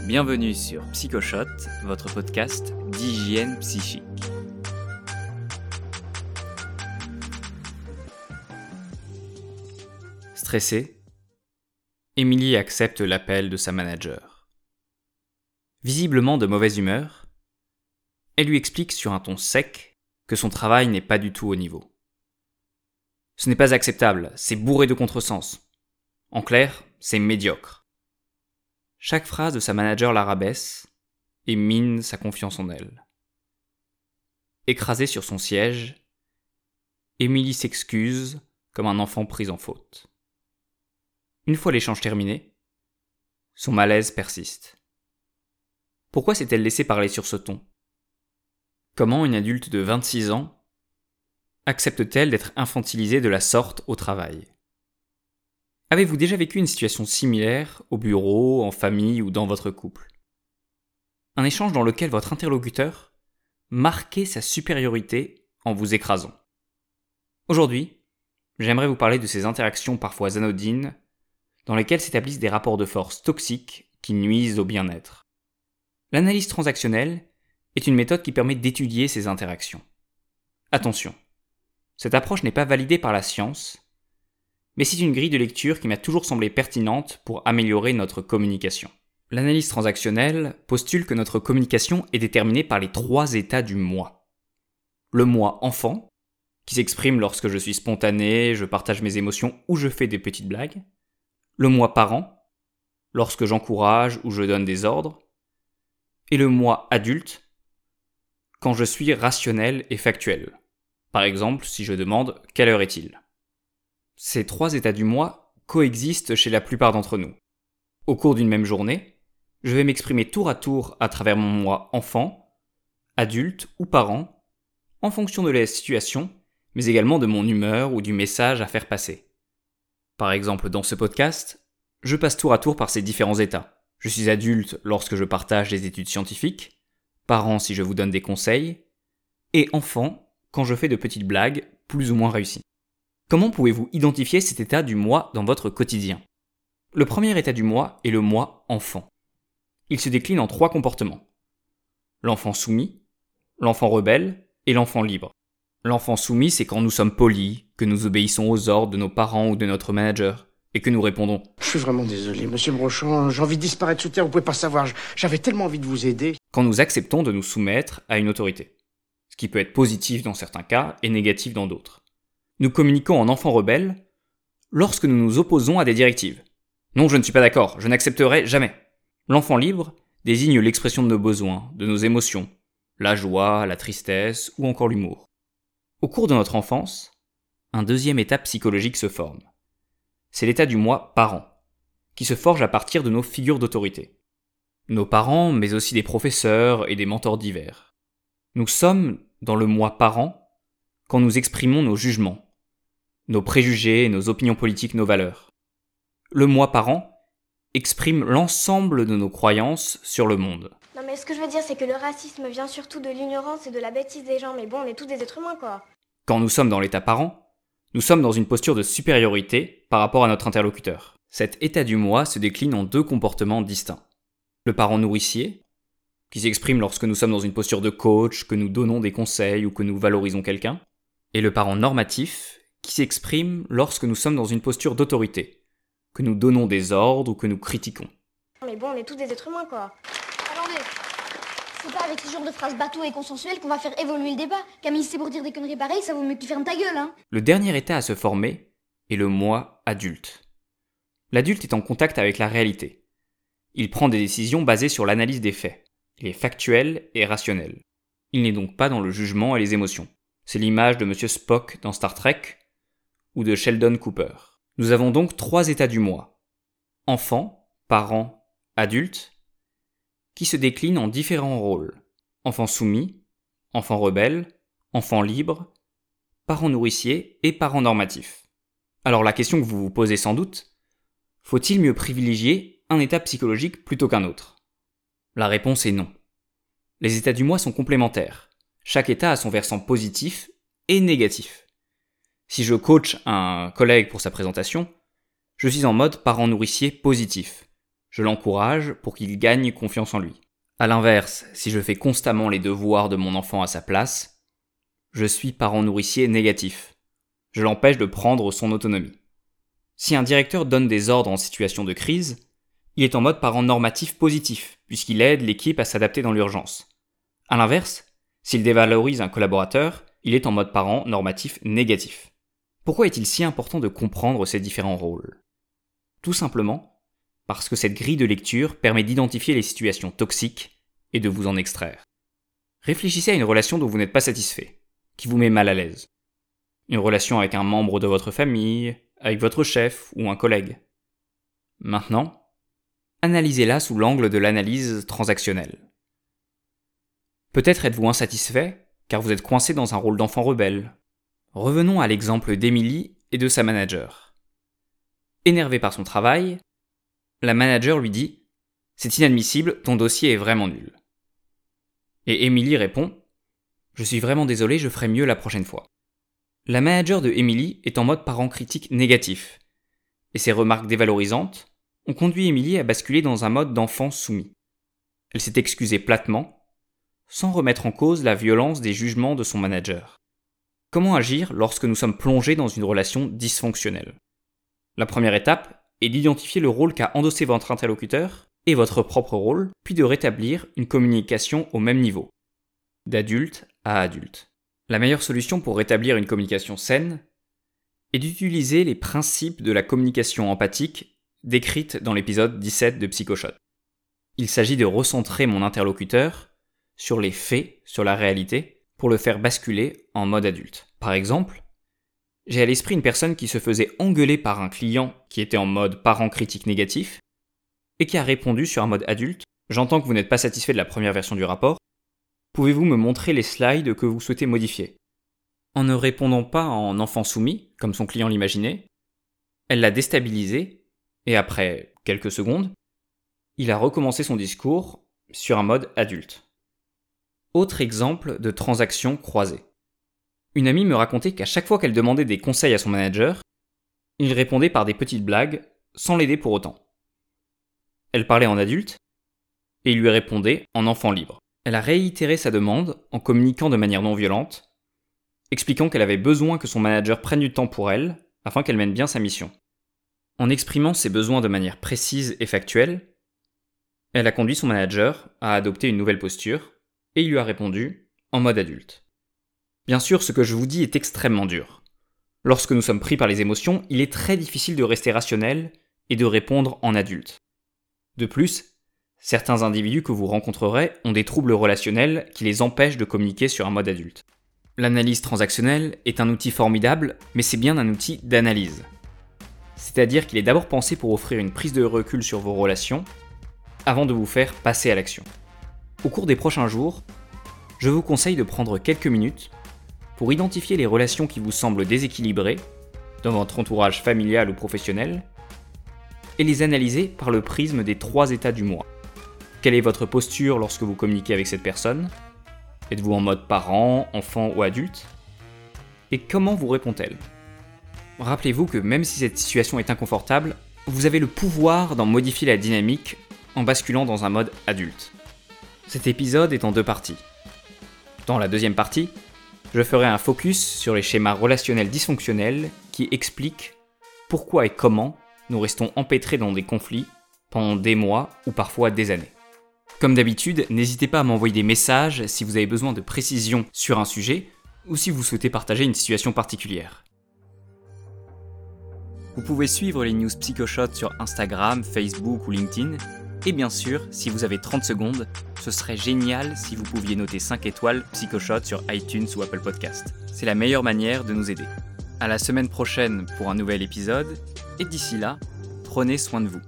Bienvenue sur Psychoshot, votre podcast d'hygiène psychique. Stressée, Émilie accepte l'appel de sa manager. Visiblement de mauvaise humeur, elle lui explique sur un ton sec que son travail n'est pas du tout au niveau. Ce n'est pas acceptable, c'est bourré de contresens. En clair, c'est médiocre. Chaque phrase de sa manager la rabaisse et mine sa confiance en elle. Écrasée sur son siège, Émilie s'excuse comme un enfant pris en faute. Une fois l'échange terminé, son malaise persiste. Pourquoi s'est-elle laissée parler sur ce ton? Comment une adulte de 26 ans accepte-t-elle d'être infantilisée de la sorte au travail? Avez-vous déjà vécu une situation similaire au bureau, en famille ou dans votre couple? Un échange dans lequel votre interlocuteur marquait sa supériorité en vous écrasant. Aujourd'hui, j'aimerais vous parler de ces interactions parfois anodines dans lesquelles s'établissent des rapports de force toxiques qui nuisent au bien-être. L'analyse transactionnelle est une méthode qui permet d'étudier ces interactions. Attention, cette approche n'est pas validée par la science, mais c'est une grille de lecture qui m'a toujours semblé pertinente pour améliorer notre communication. L'analyse transactionnelle postule que notre communication est déterminée par les trois états du moi. Le moi enfant, qui s'exprime lorsque je suis spontané, je partage mes émotions ou je fais des petites blagues le moi parent, lorsque j'encourage ou je donne des ordres, et le moi adulte, quand je suis rationnel et factuel. Par exemple, si je demande quelle heure est-il? Ces trois états du moi coexistent chez la plupart d'entre nous. Au cours d'une même journée, je vais m'exprimer tour à tour à travers mon moi enfant, adulte ou parent, en fonction de la situation, mais également de mon humeur ou du message à faire passer. Par exemple, dans ce podcast, je passe tour à tour par ces différents états. Je suis adulte lorsque je partage des études scientifiques, parent si je vous donne des conseils, et enfant quand je fais de petites blagues plus ou moins réussies. Comment pouvez-vous identifier cet état du moi dans votre quotidien? Le premier état du moi est le moi enfant. Il se décline en trois comportements. L'enfant soumis, l'enfant rebelle et l'enfant libre. L'enfant soumis, c'est quand nous sommes polis, que nous obéissons aux ordres de nos parents ou de notre manager, et que nous répondons Je suis vraiment désolé, monsieur Brochon, j'ai envie de disparaître sous terre, vous pouvez pas savoir, j'avais tellement envie de vous aider. Quand nous acceptons de nous soumettre à une autorité. Ce qui peut être positif dans certains cas et négatif dans d'autres. Nous communiquons en enfant rebelle lorsque nous nous opposons à des directives. Non, je ne suis pas d'accord, je n'accepterai jamais. L'enfant libre désigne l'expression de nos besoins, de nos émotions, la joie, la tristesse ou encore l'humour. Au cours de notre enfance, un deuxième état psychologique se forme. C'est l'état du moi parent, qui se forge à partir de nos figures d'autorité. Nos parents, mais aussi des professeurs et des mentors divers. Nous sommes dans le moi parent quand nous exprimons nos jugements, nos préjugés, nos opinions politiques, nos valeurs. Le moi parent exprime l'ensemble de nos croyances sur le monde. Non mais ce que je veux dire c'est que le racisme vient surtout de l'ignorance et de la bêtise des gens, mais bon on est tous des êtres humains quoi. Quand nous sommes dans l'état parent, nous sommes dans une posture de supériorité par rapport à notre interlocuteur. Cet état du moi se décline en deux comportements distincts. Le parent nourricier, qui s'exprime lorsque nous sommes dans une posture de coach, que nous donnons des conseils ou que nous valorisons quelqu'un, et le parent normatif, qui s'exprime lorsque nous sommes dans une posture d'autorité, que nous donnons des ordres ou que nous critiquons. Mais bon, on est tous des êtres humains quoi. Attendez, c'est pas avec ce genre de phrases bateau et consensuelles qu'on va faire évoluer le débat. Camille, c'est pour dire des conneries pareilles, ça vaut mieux que tu fermes ta gueule, hein. Le dernier état à se former est le moi adulte. L'adulte est en contact avec la réalité. Il prend des décisions basées sur l'analyse des faits. Il est factuel et rationnel. Il n'est donc pas dans le jugement et les émotions. C'est l'image de Monsieur Spock dans Star Trek ou de Sheldon Cooper. Nous avons donc trois états du moi. Enfant, parent, adulte, qui se décline en différents rôles. Enfant soumis, enfant rebelle, enfant libre, parent nourricier et parent normatif. Alors la question que vous vous posez sans doute, faut-il mieux privilégier un état psychologique plutôt qu'un autre? La réponse est non. Les états du moi sont complémentaires. Chaque état a son versant positif et négatif. Si je coach un collègue pour sa présentation, je suis en mode parent nourricier positif. Je l'encourage pour qu'il gagne confiance en lui. A l'inverse, si je fais constamment les devoirs de mon enfant à sa place, je suis parent nourricier négatif. Je l'empêche de prendre son autonomie. Si un directeur donne des ordres en situation de crise, il est en mode parent normatif positif, puisqu'il aide l'équipe à s'adapter dans l'urgence. A l'inverse, s'il dévalorise un collaborateur, il est en mode parent normatif négatif. Pourquoi est-il si important de comprendre ces différents rôles? Tout simplement parce que cette grille de lecture permet d'identifier les situations toxiques et de vous en extraire. Réfléchissez à une relation dont vous n'êtes pas satisfait, qui vous met mal à l'aise. Une relation avec un membre de votre famille, avec votre chef ou un collègue. Maintenant, analysez-la sous l'angle de l'analyse transactionnelle. Peut-être êtes-vous insatisfait car vous êtes coincé dans un rôle d'enfant rebelle. Revenons à l'exemple d'Emily et de sa manager. Énervée par son travail, la manager lui dit C'est inadmissible, ton dossier est vraiment nul. Et Emily répond Je suis vraiment désolé, je ferai mieux la prochaine fois. La manager de Emily est en mode parent critique négatif, et ses remarques dévalorisantes ont conduit Emily à basculer dans un mode d'enfant soumis. Elle s'est excusée platement sans remettre en cause la violence des jugements de son manager. Comment agir lorsque nous sommes plongés dans une relation dysfonctionnelle? La première étape est d'identifier le rôle qu'a endossé votre interlocuteur et votre propre rôle, puis de rétablir une communication au même niveau, d'adulte à adulte. La meilleure solution pour rétablir une communication saine est d'utiliser les principes de la communication empathique décrites dans l'épisode 17 de Psychoshot. Il s'agit de recentrer mon interlocuteur sur les faits, sur la réalité, pour le faire basculer en mode adulte. Par exemple, j'ai à l'esprit une personne qui se faisait engueuler par un client qui était en mode parent critique négatif, et qui a répondu sur un mode adulte J'entends que vous n'êtes pas satisfait de la première version du rapport. Pouvez-vous me montrer les slides que vous souhaitez modifier? En ne répondant pas en enfant soumis, comme son client l'imaginait, elle l'a déstabilisé, et après quelques secondes, il a recommencé son discours sur un mode adulte. Autre exemple de transaction croisée. Une amie me racontait qu'à chaque fois qu'elle demandait des conseils à son manager, il répondait par des petites blagues, sans l'aider pour autant. Elle parlait en adulte, et il lui répondait en enfant libre. Elle a réitéré sa demande en communiquant de manière non violente, expliquant qu'elle avait besoin que son manager prenne du temps pour elle, afin qu'elle mène bien sa mission. En exprimant ses besoins de manière précise et factuelle, elle a conduit son manager à adopter une nouvelle posture, et il lui a répondu en mode adulte. Bien sûr, ce que je vous dis est extrêmement dur. Lorsque nous sommes pris par les émotions, il est très difficile de rester rationnel et de répondre en adulte. De plus, certains individus que vous rencontrerez ont des troubles relationnels qui les empêchent de communiquer sur un mode adulte. L'analyse transactionnelle est un outil formidable, mais c'est bien un outil d'analyse. C'est-à-dire qu'il est d'abord pensé pour offrir une prise de recul sur vos relations, avant de vous faire passer à l'action. Au cours des prochains jours, je vous conseille de prendre quelques minutes pour identifier les relations qui vous semblent déséquilibrées dans votre entourage familial ou professionnel et les analyser par le prisme des trois états du moi. Quelle est votre posture lorsque vous communiquez avec cette personne? Êtes-vous en mode parent, enfant ou adulte? Et comment vous répond-elle? Rappelez-vous que même si cette situation est inconfortable, vous avez le pouvoir d'en modifier la dynamique en basculant dans un mode adulte. Cet épisode est en deux parties. Dans la deuxième partie, je ferai un focus sur les schémas relationnels dysfonctionnels qui expliquent pourquoi et comment nous restons empêtrés dans des conflits pendant des mois ou parfois des années. Comme d'habitude, n'hésitez pas à m'envoyer des messages si vous avez besoin de précision sur un sujet ou si vous souhaitez partager une situation particulière. Vous pouvez suivre les news PsychoShot sur Instagram, Facebook ou LinkedIn et bien sûr, si vous avez 30 secondes, ce serait génial si vous pouviez noter 5 étoiles PsychoShot sur iTunes ou Apple Podcast. C'est la meilleure manière de nous aider. À la semaine prochaine pour un nouvel épisode, et d'ici là, prenez soin de vous.